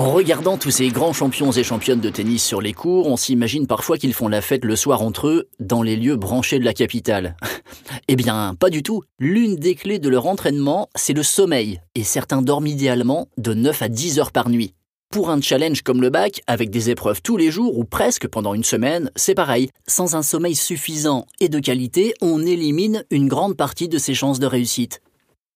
En regardant tous ces grands champions et championnes de tennis sur les cours, on s'imagine parfois qu'ils font la fête le soir entre eux dans les lieux branchés de la capitale. eh bien, pas du tout. L'une des clés de leur entraînement, c'est le sommeil, et certains dorment idéalement de 9 à 10 heures par nuit. Pour un challenge comme le bac, avec des épreuves tous les jours ou presque pendant une semaine, c'est pareil. Sans un sommeil suffisant et de qualité, on élimine une grande partie de ses chances de réussite.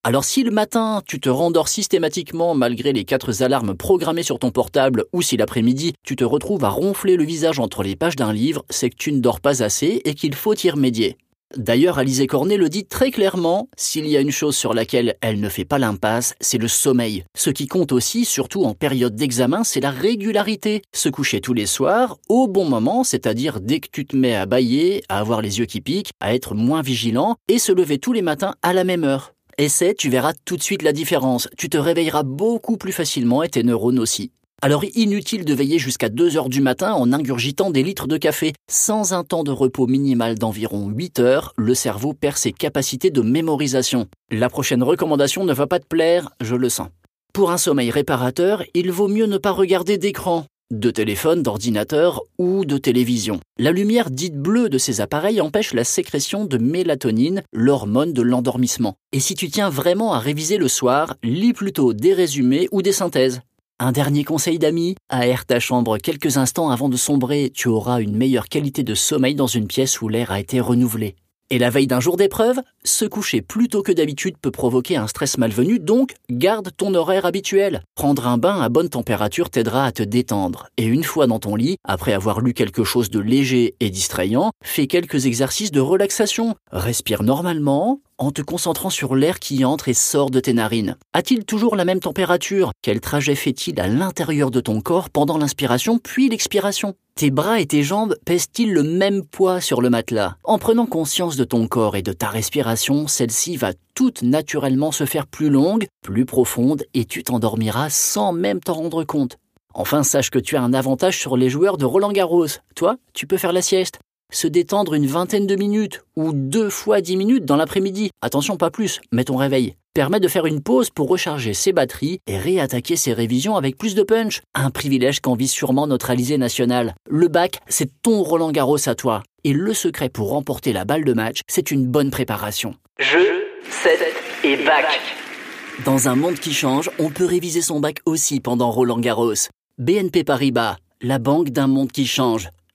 Alors si le matin, tu te rendors systématiquement malgré les quatre alarmes programmées sur ton portable, ou si l'après-midi, tu te retrouves à ronfler le visage entre les pages d'un livre, c'est que tu ne dors pas assez et qu'il faut y remédier. D'ailleurs, Alizé Cornet le dit très clairement, s'il y a une chose sur laquelle elle ne fait pas l'impasse, c'est le sommeil. Ce qui compte aussi, surtout en période d'examen, c'est la régularité. Se coucher tous les soirs, au bon moment, c'est-à-dire dès que tu te mets à bailler, à avoir les yeux qui piquent, à être moins vigilant, et se lever tous les matins à la même heure. Essaie, tu verras tout de suite la différence. Tu te réveilleras beaucoup plus facilement et tes neurones aussi. Alors inutile de veiller jusqu'à 2 heures du matin en ingurgitant des litres de café. Sans un temps de repos minimal d'environ 8 heures, le cerveau perd ses capacités de mémorisation. La prochaine recommandation ne va pas te plaire, je le sens. Pour un sommeil réparateur, il vaut mieux ne pas regarder d'écran de téléphone, d'ordinateur ou de télévision. La lumière dite bleue de ces appareils empêche la sécrétion de mélatonine, l'hormone de l'endormissement. Et si tu tiens vraiment à réviser le soir, lis plutôt des résumés ou des synthèses. Un dernier conseil d'amis, aère ta chambre quelques instants avant de sombrer, tu auras une meilleure qualité de sommeil dans une pièce où l'air a été renouvelé. Et la veille d'un jour d'épreuve, se coucher plus tôt que d'habitude peut provoquer un stress malvenu, donc garde ton horaire habituel. Prendre un bain à bonne température t'aidera à te détendre. Et une fois dans ton lit, après avoir lu quelque chose de léger et distrayant, fais quelques exercices de relaxation. Respire normalement, en te concentrant sur l'air qui entre et sort de tes narines. A-t-il toujours la même température? Quel trajet fait-il à l'intérieur de ton corps pendant l'inspiration puis l'expiration? Tes bras et tes jambes pèsent-ils le même poids sur le matelas? En prenant conscience de ton corps et de ta respiration, celle-ci va toute naturellement se faire plus longue, plus profonde et tu t'endormiras sans même t'en rendre compte. Enfin, sache que tu as un avantage sur les joueurs de Roland Garros. Toi, tu peux faire la sieste se détendre une vingtaine de minutes ou deux fois dix minutes dans l'après-midi. Attention, pas plus, mets ton réveil. Permet de faire une pause pour recharger ses batteries et réattaquer ses révisions avec plus de punch. Un privilège qu'envie sûrement notre Alizé national. Le bac, c'est ton Roland Garros à toi. Et le secret pour remporter la balle de match, c'est une bonne préparation. Jeu, set et bac. Dans un monde qui change, on peut réviser son bac aussi pendant Roland Garros. BNP Paribas, la banque d'un monde qui change.